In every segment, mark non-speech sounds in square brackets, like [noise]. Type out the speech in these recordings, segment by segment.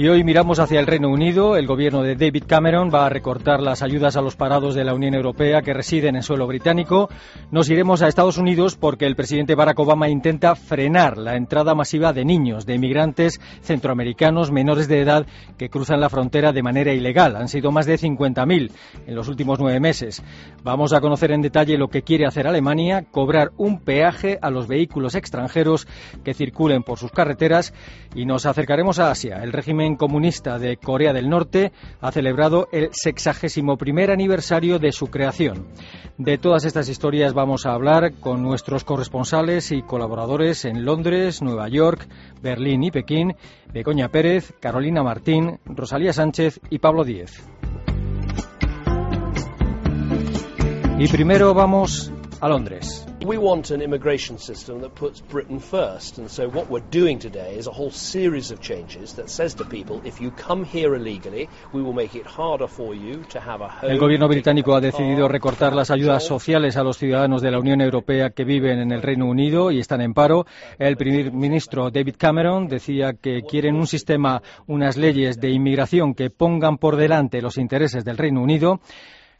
Y hoy miramos hacia el Reino Unido. El gobierno de David Cameron va a recortar las ayudas a los parados de la Unión Europea que residen en suelo británico. Nos iremos a Estados Unidos porque el presidente Barack Obama intenta frenar la entrada masiva de niños, de inmigrantes centroamericanos menores de edad que cruzan la frontera de manera ilegal. Han sido más de 50.000 en los últimos nueve meses. Vamos a conocer en detalle lo que quiere hacer Alemania, cobrar un peaje a los vehículos extranjeros que circulen por sus carreteras y nos acercaremos a Asia. El régimen comunista de Corea del Norte ha celebrado el sexagésimo primer aniversario de su creación. De todas estas historias vamos a hablar con nuestros corresponsales y colaboradores en Londres, Nueva York, Berlín y Pekín, Begoña Pérez, Carolina Martín, Rosalía Sánchez y Pablo Díez. Y primero vamos a Londres. We want an immigration system that puts Britain first, and so what we're doing today is a whole series of changes that says to people, if you come here illegally, we will make it harder for you to have a home. El gobierno británico ha decidido recortar las ayudas sociales a los ciudadanos de la Unión Europea que viven en el Reino Unido y están en paro. El primer ministro David Cameron decía que quieren un sistema, unas leyes de inmigración que pongan por delante los intereses del Reino Unido.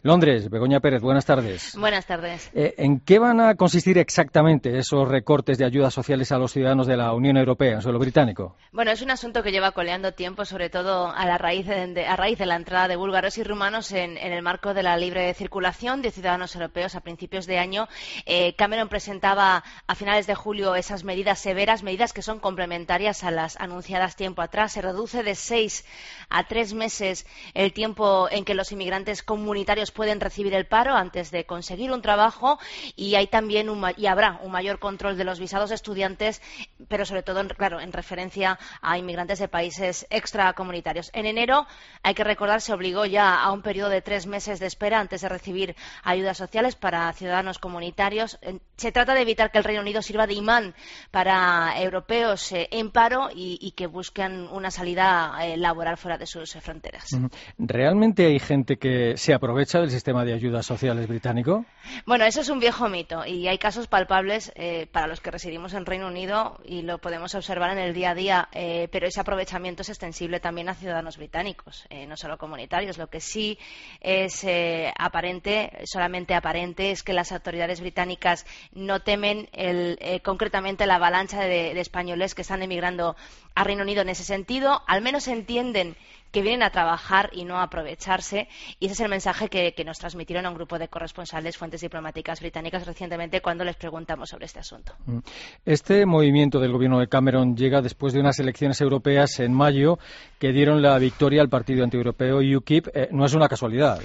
Londres, Begoña Pérez, buenas tardes. Buenas tardes. Eh, ¿En qué van a consistir exactamente esos recortes de ayudas sociales a los ciudadanos de la Unión Europea en suelo británico? Bueno, es un asunto que lleva coleando tiempo, sobre todo a, la raíz de, a raíz de la entrada de búlgaros y rumanos en, el marco de la libre circulación de ciudadanos europeos a principios de año. Eh, Cameron presentaba a finales de julio esas medidas severas, medidas que son complementarias a las anunciadas tiempo atrás. Se reduce de seis a tres meses el tiempo en que los inmigrantes comunitarios pueden recibir el paro antes de conseguir un trabajo y hay también y habrá un mayor control de los visados estudiantes, pero sobre todo, claro, en referencia a inmigrantes de países extracomunitarios. En enero, hay que recordar, se obligó ya a un periodo de tres meses de espera antes de recibir ayudas sociales para ciudadanos comunitarios. Se trata de evitar que el Reino Unido sirva de imán para europeos eh, en paro y, que busquen una salida eh, laboral fuera de sus fronteras. ¿Realmente hay gente que se aprovecha del sistema de ayudas sociales británico? Bueno, eso es un viejo mito y hay casos palpables eh, para los que residimos en Reino Unido y lo podemos observar en el día a día, eh, pero ese aprovechamiento es extensible también a ciudadanos británicos, eh, no solo comunitarios. Lo que sí es aparente, solamente aparente, es que las autoridades británicas no temen concretamente la avalancha de, de españoles que están emigrando a Reino Unido en ese sentido. Al menos entienden que vienen a trabajar y no a aprovecharse. Y ese es el mensaje que, nos transmitieron a un grupo de corresponsales, fuentes diplomáticas británicas recientemente cuando les preguntamos sobre este asunto. Mm. Este movimiento del gobierno de Cameron llega después de unas elecciones europeas en mayo que dieron la victoria al partido antieuropeo UKIP. Eh, no es una casualidad.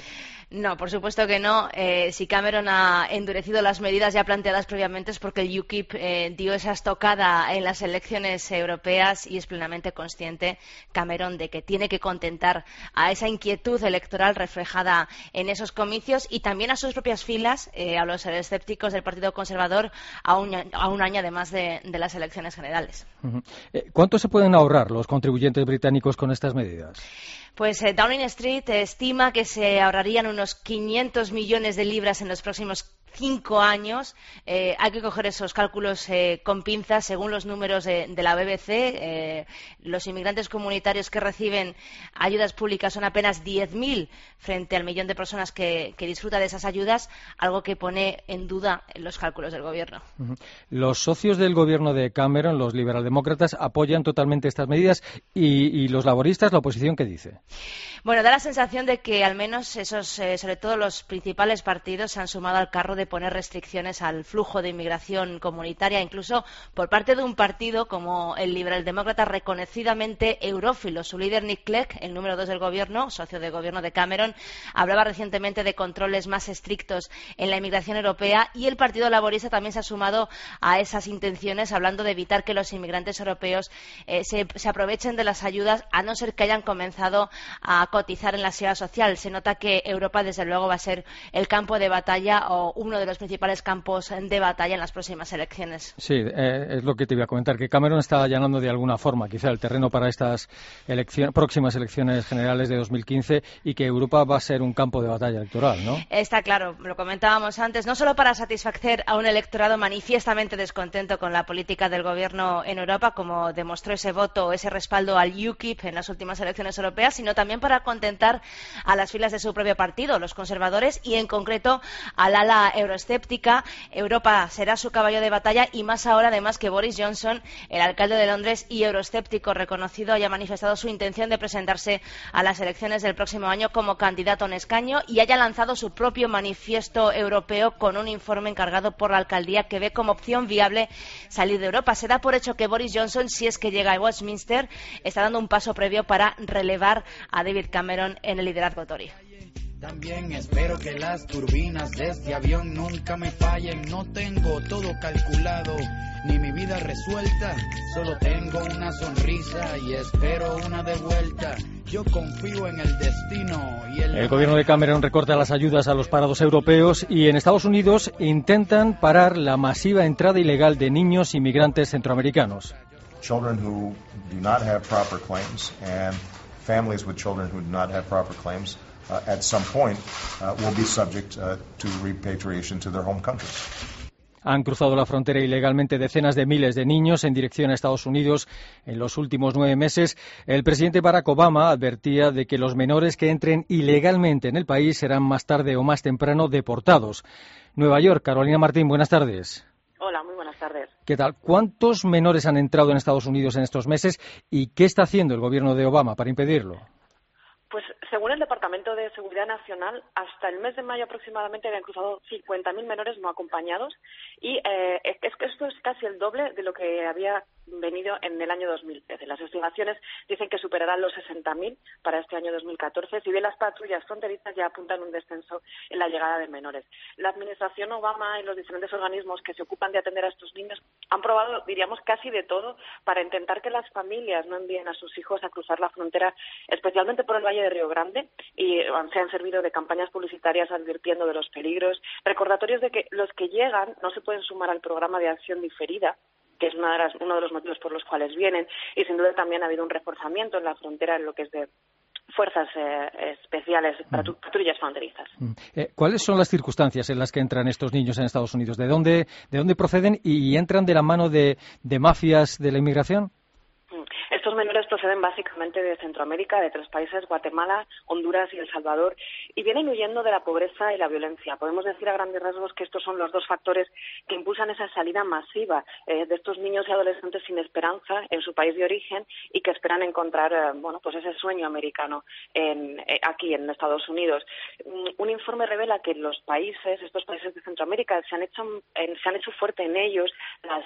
No, por supuesto que no. Eh, si Cameron ha endurecido las medidas ya planteadas previamente es porque el UKIP eh, dio esa estocada en las elecciones europeas y es plenamente consciente Cameron de que tiene que contentar a esa inquietud electoral reflejada en esos comicios y también a sus propias filas, eh, a los escépticos del Partido Conservador, a un, año además de, las elecciones generales. ¿Cuánto se pueden ahorrar los contribuyentes británicos con estas medidas? Pues eh, Downing Street estima que se ahorrarían unos 500 millones de libras en los próximos cinco años. Eh, hay que coger esos cálculos eh, con pinzas. Según los números de, la BBC, eh, los inmigrantes comunitarios que reciben ayudas públicas son apenas 10.000 frente al millón de personas que, que disfrutan de esas ayudas, algo que pone en duda los cálculos del gobierno. Los socios del gobierno de Cameron, los liberaldemócratas, apoyan totalmente estas medidas y, y los laboristas, la oposición, ¿qué dice? Bueno, da la sensación de que al menos esos, sobre todo los principales partidos, se han sumado al carro de poner restricciones al flujo de inmigración comunitaria, incluso por parte de un partido como el Liberal Demócrata reconocidamente eurófilo. Su líder, Nick Clegg, el número dos del gobierno, socio de gobierno de Cameron, hablaba recientemente de controles más estrictos en la inmigración europea y el Partido Laborista también se ha sumado a esas intenciones, hablando de evitar que los inmigrantes europeos eh, se, aprovechen de las ayudas, a no ser que hayan comenzado a cotizar en la seguridad social. Se nota que Europa, desde luego, va a ser el campo de batalla o uno uno de los principales campos de batalla en las próximas elecciones. Sí, eh, es lo que te iba a comentar, que Cameron está allanando de alguna forma quizá el terreno para estas próximas elecciones generales de 2015 y que Europa va a ser un campo de batalla electoral, ¿no? Está claro, lo comentábamos antes, no solo para satisfacer a un electorado manifiestamente descontento con la política del gobierno en Europa, como demostró ese voto, ese respaldo al UKIP en las últimas elecciones europeas, sino también para contentar a las filas de su propio partido, los conservadores, y en concreto al ala euroescéptica. Europa será su caballo de batalla y más ahora, además, que Boris Johnson, el alcalde de Londres y euroescéptico reconocido, haya manifestado su intención de presentarse a las elecciones del próximo año como candidato en escaño y haya lanzado su propio manifiesto europeo con un informe encargado por la alcaldía que ve como opción viable salir de Europa. Se da por hecho que Boris Johnson, si es que llega a Westminster, está dando un paso previo para relevar a David Cameron en el liderazgo Tory. También espero que las turbinas de este avión nunca me fallen. No tengo todo calculado, ni mi vida resuelta. Solo tengo una sonrisa y espero una de vuelta. Yo confío en el destino y el... El gobierno de Cameron recorta las ayudas a los parados europeos y en Estados Unidos intentan parar la masiva entrada ilegal de niños inmigrantes centroamericanos. Children who do not have proper claims and families with children who do not have proper claims at some point uh, will be subject uh, to repatriation to their home countries. Han cruzado la frontera ilegalmente decenas de miles de niños en dirección a Estados Unidos en los últimos nueve meses. El presidente Barack Obama advertía de que los menores que entren ilegalmente en el país serán más tarde o más temprano deportados. Nueva York, Carolina Martín, buenas tardes. Hola, muy buenas tardes. ¿Qué tal? ¿Cuántos menores han entrado en Estados Unidos en estos meses y qué está haciendo el gobierno de Obama para impedirlo? Pues según el Departamento de Seguridad Nacional, hasta el mes de mayo aproximadamente habían cruzado 50.000 menores no acompañados y eh, es esto es casi el doble de lo que había venido en el año 2013. Las estimaciones dicen que superarán los 60.000 para este año 2014, si bien las patrullas fronterizas ya apuntan un descenso en la llegada de menores. La Administración Obama y los diferentes organismos que se ocupan de atender a estos niños han probado, diríamos, casi de todo para intentar que las familias no envíen a sus hijos a cruzar la frontera, especialmente por el Valle de Río Grande, y se han servido de campañas publicitarias advirtiendo de los peligros, recordatorios de que los que llegan no se pueden sumar al programa de acción diferida que es uno de los motivos por los cuales vienen, y sin duda también ha habido un reforzamiento en la frontera en lo que es de fuerzas eh, especiales, mm. patrullas fronterizas. Mm. Eh, ¿Cuáles son las circunstancias en las que entran estos niños en Estados Unidos? ¿De dónde, de dónde proceden y entran de la mano de mafias de la inmigración? Proceden básicamente de Centroamérica, de tres países, Guatemala, Honduras y El Salvador, y vienen huyendo de la pobreza y la violencia. Podemos decir a grandes rasgos que estos son los dos factores que impulsan esa salida masiva eh, de estos niños y adolescentes sin esperanza en su país de origen y que esperan encontrar, eh, bueno, pues ese sueño americano en, eh, aquí en Estados Unidos. Mm, un informe revela que los países, estos países de Centroamérica, se han hecho, se han hecho fuerte en ellos las,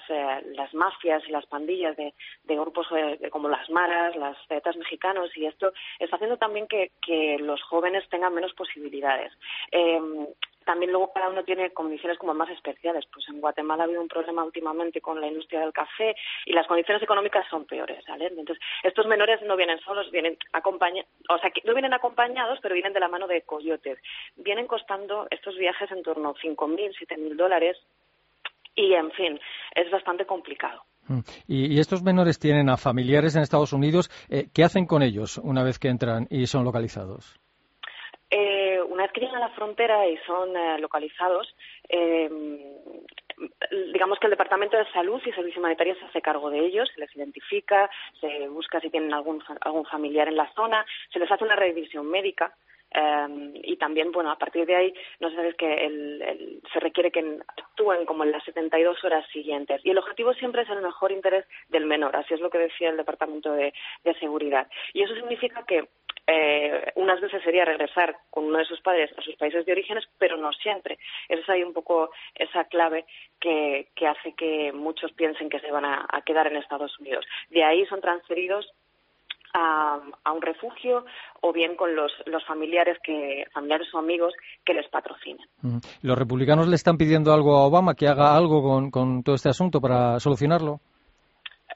las mafias y las pandillas de, grupos como las maras, las zetas mexicanos, y esto está haciendo también que, los jóvenes tengan menos posibilidades. Em, también luego cada uno tiene condiciones como más especiales. Pues en Guatemala ha habido un problema últimamente con la industria del café y las condiciones económicas son peores, ¿vale? Entonces, estos menores no vienen solos, vienen acompañados, o sea, no vienen acompañados, pero vienen de la mano de coyotes. Vienen costando estos viajes en torno a 5.000, 7.000 dólares y, en fin, es bastante complicado. Mm. Y, estos menores tienen a familiares en Estados Unidos. Eh, ¿Qué hacen con ellos una vez que entran y son localizados? Eh, una vez que llegan a la frontera y son eh, localizados, digamos que el Departamento de Salud y Servicios Humanitarios se hace cargo de ellos, se les identifica, se busca si tienen algún, algún familiar en la zona, se les hace una revisión médica Em, y también, bueno, a partir de ahí, no sabes que se requiere que actúen como en las 72 horas siguientes. Y el objetivo siempre es el mejor interés del menor, así es lo que decía el Departamento de, Seguridad. Y eso significa que eh, unas veces sería regresar con uno de sus padres a sus países de orígenes, pero no siempre. Esa es ahí un poco esa clave que, hace que muchos piensen que se van a, quedar en Estados Unidos. De ahí son transferidos a, un refugio o bien con los, familiares que familiares o amigos que les patrocinen. ¿Los republicanos le están pidiendo algo a Obama que haga algo con, todo este asunto para solucionarlo?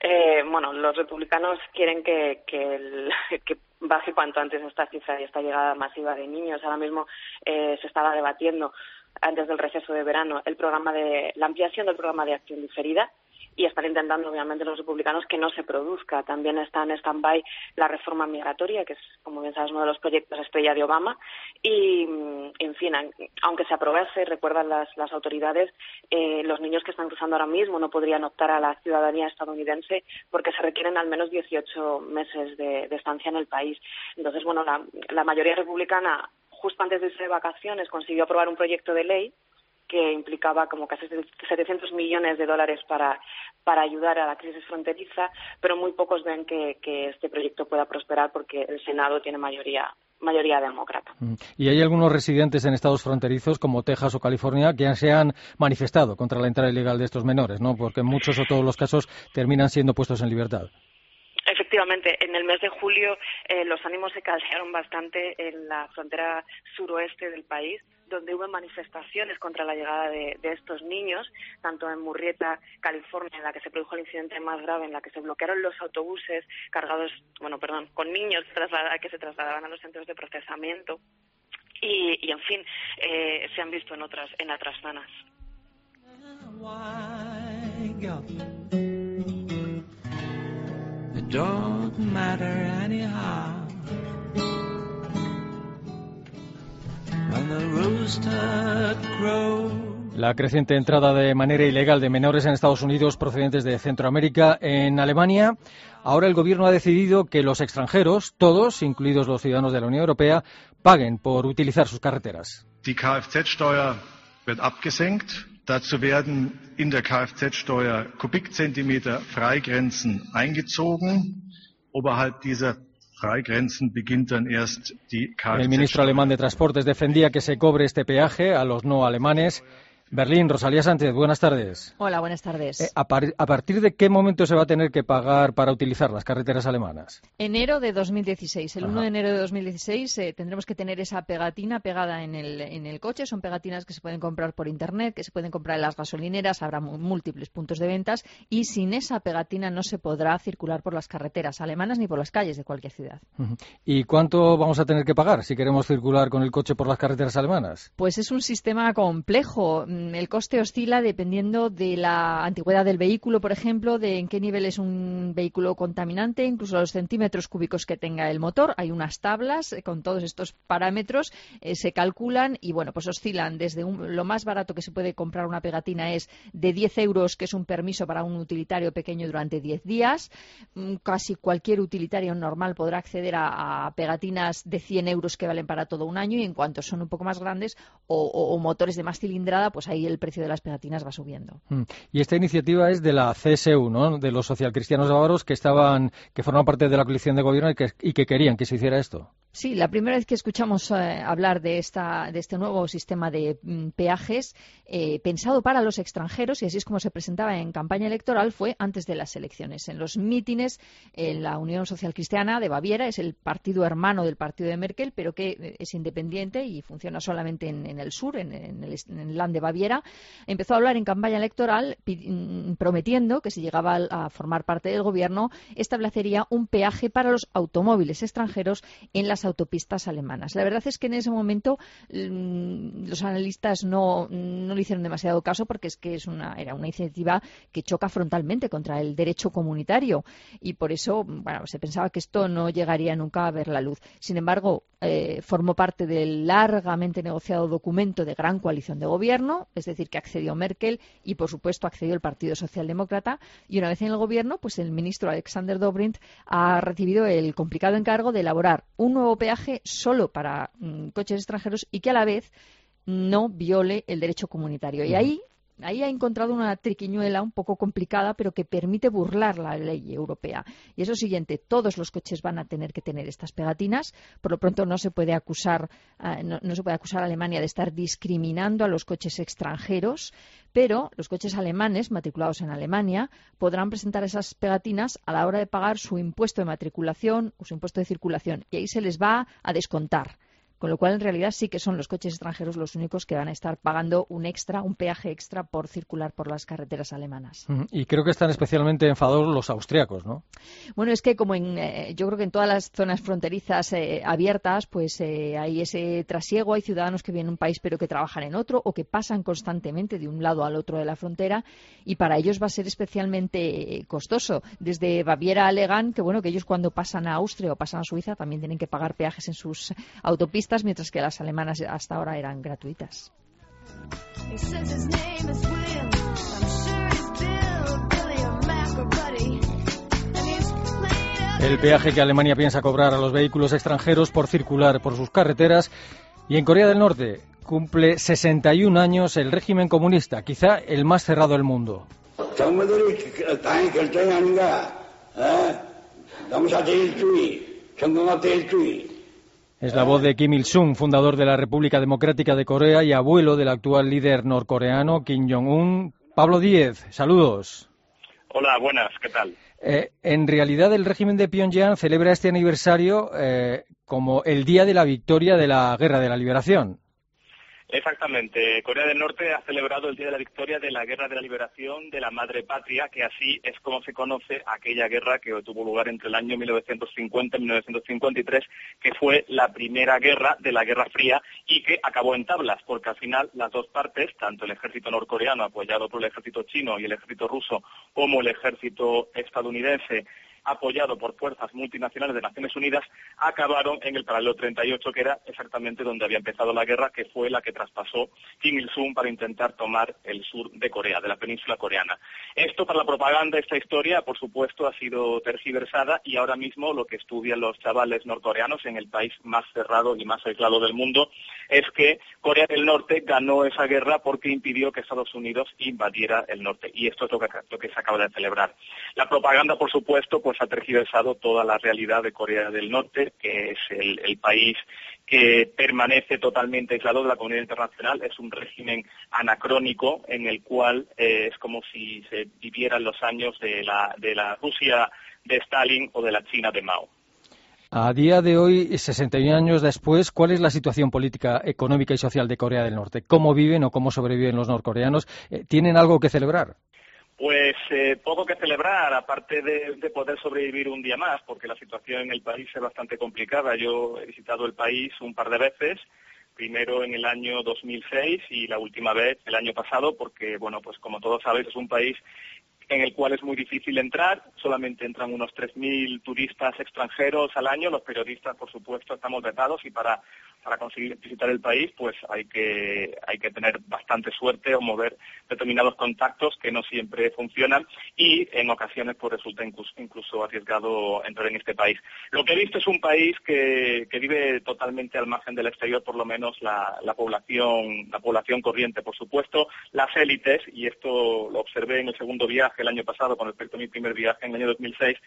Eh, bueno, los republicanos quieren que, [laughs] que, baje cuanto antes esta cifra y esta llegada masiva de niños. Ahora mismo eh, se estaba debatiendo antes del receso de verano el programa de la ampliación del programa de acción diferida y están intentando, obviamente, los republicanos que no se produzca. También está en stand-by la reforma migratoria, que es, como bien sabes, uno de los proyectos estrella de Obama. Y, en fin, aunque se aprobase, recuerdan las, las autoridades, eh, los niños que están cruzando ahora mismo no podrían optar a la ciudadanía estadounidense porque se requieren al menos 18 meses de, estancia en el país. Entonces, bueno, la, la mayoría republicana justo antes de irse de vacaciones consiguió aprobar un proyecto de ley que implicaba como casi 700 millones de dólares para, para ayudar a la crisis fronteriza, pero muy pocos ven que, este proyecto pueda prosperar porque el Senado tiene mayoría mayoría demócrata. Mm. Y hay algunos residentes en estados fronterizos como Texas o California que se han manifestado contra la entrada ilegal de estos menores, ¿no? Porque en muchos o todos los casos terminan siendo puestos en libertad. Efectivamente, en el mes de julio eh, los ánimos se caldearon bastante en la frontera suroeste del país donde hubo manifestaciones contra la llegada de, estos niños, tanto en Murrieta, California, en la que se produjo el incidente más grave, en la que se bloquearon los autobuses cargados, bueno, perdón, con niños que se trasladaban a los centros de procesamiento. Y, en fin, eh, se han visto en otras, en otras zonas. La creciente entrada de manera ilegal de menores en Estados Unidos procedentes de Centroamérica en Alemania. Ahora el gobierno ha decidido que los extranjeros, todos, incluidos los ciudadanos de la Unión Europea, paguen por utilizar sus carreteras. Die Kfz-Steuer wird abgesenkt. Dazu werden in der Kfz-Steuer Kubikzentimeter Freigrenzen eingezogen. Oberhalb dieser el ministro alemán de Transportes defendía que se cobre este peaje a los no alemanes Berlín, Rosalía Sánchez, buenas tardes. Hola, buenas tardes. Eh, a, partir de qué momento se va a tener que pagar para utilizar las carreteras alemanas? Enero de 2016. El 1 de enero de 2016 eh, tendremos que tener esa pegatina pegada en el, en el coche. Son pegatinas que se pueden comprar por Internet, que se pueden comprar en las gasolineras, habrá múltiples puntos de ventas y sin esa pegatina no se podrá circular por las carreteras alemanas ni por las calles de cualquier ciudad. ¿Y cuánto vamos a tener que pagar si queremos circular con el coche por las carreteras alemanas? Pues es un sistema complejo el coste oscila dependiendo de la antigüedad del vehículo, por ejemplo, de en qué nivel es un vehículo contaminante, incluso los centímetros cúbicos que tenga el motor. Hay unas tablas eh, con todos estos parámetros, eh, se calculan y, bueno, pues oscilan desde lo más barato que se puede comprar una pegatina es de 10 euros, que es un permiso para un utilitario pequeño durante 10 días. Mm, casi cualquier utilitario normal podrá acceder a, pegatinas de 100 euros que valen para todo un año y en cuanto son un poco más grandes o, o motores de más cilindrada, pues ahí el precio de las pegatinas va subiendo. Mm. Y esta iniciativa es de la CSU, ¿no? De los socialcristianos bávaros que estaban, que forman parte de la coalición de gobierno y que, y que querían que se hiciera esto. Sí, la primera vez que escuchamos eh, hablar de, esta, de este nuevo sistema de mm, peajes eh, pensado para los extranjeros, y así es como se presentaba en campaña electoral, fue antes de las elecciones. En los mítines, en la Unión Social Cristiana de Baviera, es el partido hermano del partido de Merkel, pero que eh, es independiente y funciona solamente en, el sur, en, el, land de Baviera, empezó a hablar en campaña electoral mm, prometiendo que si llegaba a formar parte del gobierno, establecería un peaje para los automóviles extranjeros en las autopistas alemanas. La verdad es que en ese momento mm, los analistas no, le hicieron demasiado caso porque es que es una, era una iniciativa que choca frontalmente contra el derecho comunitario y por eso bueno, se pensaba que esto no llegaría nunca a ver la luz. Sin embargo, eh, formó parte del largamente negociado documento de gran coalición de gobierno, es decir, que accedió Merkel y, por supuesto, accedió el Partido Socialdemócrata. Y una vez en el gobierno, pues el ministro Alexander Dobrindt ha recibido el complicado encargo de elaborar un nuevo peaje solo para mm, coches extranjeros y que a la vez no viole el derecho comunitario. Y ahí ahí ha encontrado una triquiñuela un poco complicada, pero que permite burlar la ley europea. Y es lo siguiente, todos los coches van a tener que tener estas pegatinas. Por lo pronto no se puede acusar, eh, no, se puede acusar a Alemania de estar discriminando a los coches extranjeros, pero los coches alemanes matriculados en Alemania podrán presentar esas pegatinas a la hora de pagar su impuesto de matriculación o su impuesto de circulación. Y ahí se les va a descontar con lo cual en realidad sí que son los coches extranjeros los únicos que van a estar pagando un extra, un peaje extra por circular por las carreteras alemanas. Y creo que están especialmente enfadados los austriacos, ¿no? Bueno, es que como en, eh, yo creo que en todas las zonas fronterizas eh, abiertas, pues eh, hay ese trasiego, hay ciudadanos que vienen a un país pero que trabajan en otro o que pasan constantemente de un lado al otro de la frontera y para ellos va a ser especialmente costoso. Desde Baviera a Legan, que bueno, que ellos cuando pasan a Austria o pasan a Suiza también tienen que pagar peajes en sus autopistas, mientras que las alemanas hasta ahora eran gratuitas. El peaje que Alemania piensa cobrar a los vehículos extranjeros por circular por sus carreteras. Y en Corea del Norte cumple 61 años el régimen comunista, quizá el más cerrado del mundo. Es la voz de Kim Il-sung, fundador de la República Democrática de Corea y abuelo del actual líder norcoreano Kim Jong-un. Pablo Díez, saludos. Hola, buenas, ¿qué tal? Eh, en realidad, el régimen de Pyongyang celebra este aniversario eh, como el día de la victoria de la Guerra de la Liberación. Exactamente. Corea del Norte ha celebrado el Día de la Victoria de la Guerra de la Liberación de la Madre Patria, que así es como se conoce aquella guerra que tuvo lugar entre el año 1950 y 1953, que fue la primera guerra de la Guerra Fría y que acabó en tablas, porque al final las dos partes, tanto el ejército norcoreano apoyado por el ejército chino y el ejército ruso, como el ejército estadounidense apoyado por fuerzas multinacionales de Naciones Unidas, acabaron en el paralelo 38, que era exactamente donde había empezado la guerra, que fue la que traspasó Kim Il-sung para intentar tomar el sur de Corea, de la península coreana. Esto para la propaganda, esta historia, por supuesto, ha sido tergiversada y ahora mismo lo que estudian los chavales norcoreanos en el país más cerrado y más aislado del mundo es que Corea del Norte ganó esa guerra porque impidió que Estados Unidos invadiera el norte. Y esto es lo que, lo que se acaba de celebrar. La propaganda, por supuesto, pues ha tergiversado toda la realidad de Corea del Norte, que es el, país que permanece totalmente aislado de la comunidad internacional. Es un régimen anacrónico en el cual eh, es como si se vivieran los años de la, de la Rusia de Stalin o de la China de Mao. A día de hoy, 61 años después, ¿cuál es la situación política, económica y social de Corea del Norte? ¿Cómo viven o cómo sobreviven los norcoreanos? Eh, ¿Tienen algo que celebrar? Pues eh, poco que celebrar, aparte de, poder sobrevivir un día más, porque la situación en el país es bastante complicada. Yo he visitado el país un par de veces, primero en el año 2006 y la última vez el año pasado, porque, bueno, pues como todos sabéis, es un país en el cual es muy difícil entrar. Solamente entran unos 3.000 turistas extranjeros al año. Los periodistas, por supuesto, estamos vetados y para para conseguir visitar el país, pues hay que, hay que tener bastante suerte o mover determinados contactos que no siempre funcionan y en ocasiones pues resulta incluso, arriesgado entrar en este país. Lo que he visto es un país que, vive totalmente al margen del exterior, por lo menos la, la, población, la población corriente, por supuesto, las élites, y esto lo observé en el segundo viaje el año pasado con respecto a mi primer viaje en el año 2006,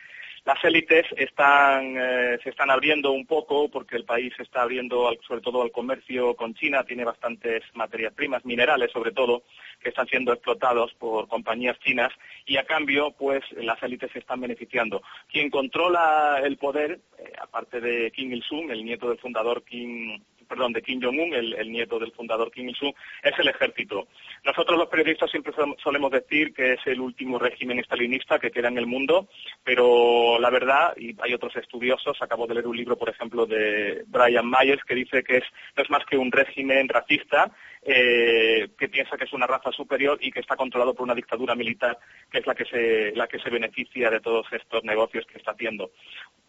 las élites eh, se están abriendo un poco porque el país se está abriendo sobre todo al comercio con China, tiene bastantes materias primas, minerales sobre todo, que están siendo explotados por compañías chinas y a cambio pues las élites se están beneficiando. Quien controla el poder, eh, aparte de Kim Il-sung, el nieto del fundador Kim perdón, de Kim Jong-un, el, nieto del fundador Kim Il-sung, es el ejército. Nosotros los periodistas siempre solemos decir que es el último régimen estalinista que queda en el mundo, pero la verdad, y hay otros estudiosos, acabo de leer un libro, por ejemplo, de Brian Myers, que dice que es, no es más que un régimen racista eh, que piensa que es una raza superior y que está controlado por una dictadura militar que es la que se, la que se beneficia de todos estos negocios que está haciendo.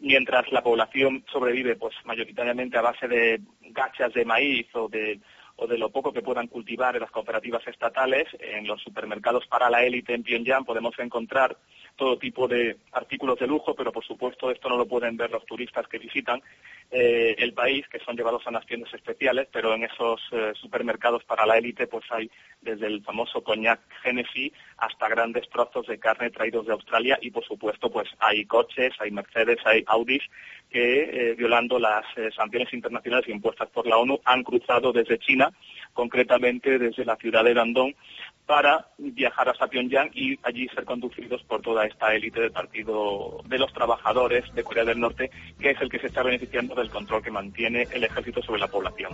Mientras la población sobrevive pues mayoritariamente a base de gachas de maíz o de o de lo poco que puedan cultivar en las cooperativas estatales, en los supermercados para la élite en Pyongyang podemos encontrar todo tipo de artículos de lujo, pero por supuesto esto no lo pueden ver los turistas que visitan eh, el país, que son llevados a unas tiendas especiales, pero en esos eh, supermercados para la élite pues hay desde el famoso coñac Genesis hasta grandes trozos de carne traídos de Australia y por supuesto pues hay coches, hay Mercedes, hay Audis que, eh, violando las sanciones internacionales impuestas por la ONU, han cruzado desde China, concretamente desde la ciudad de Dandong, para viajar hasta Pyongyang y allí ser conducidos por toda esta élite del Partido de los Trabajadores de Corea del Norte, que es el que se está beneficiando del control que mantiene el ejército sobre la población.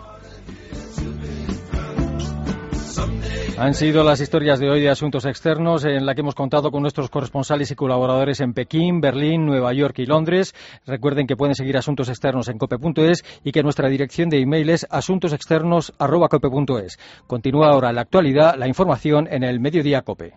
Han sido las historias de hoy de Asuntos Externos en la que hemos contado con nuestros corresponsales y colaboradores en Pekín, Berlín, Nueva York y Londres. Recuerden que pueden seguir Asuntos Externos en cope.es y que nuestra dirección de email es asuntosexternos.cope.es. Continúa ahora la actualidad, la información en el Mediodía Cope.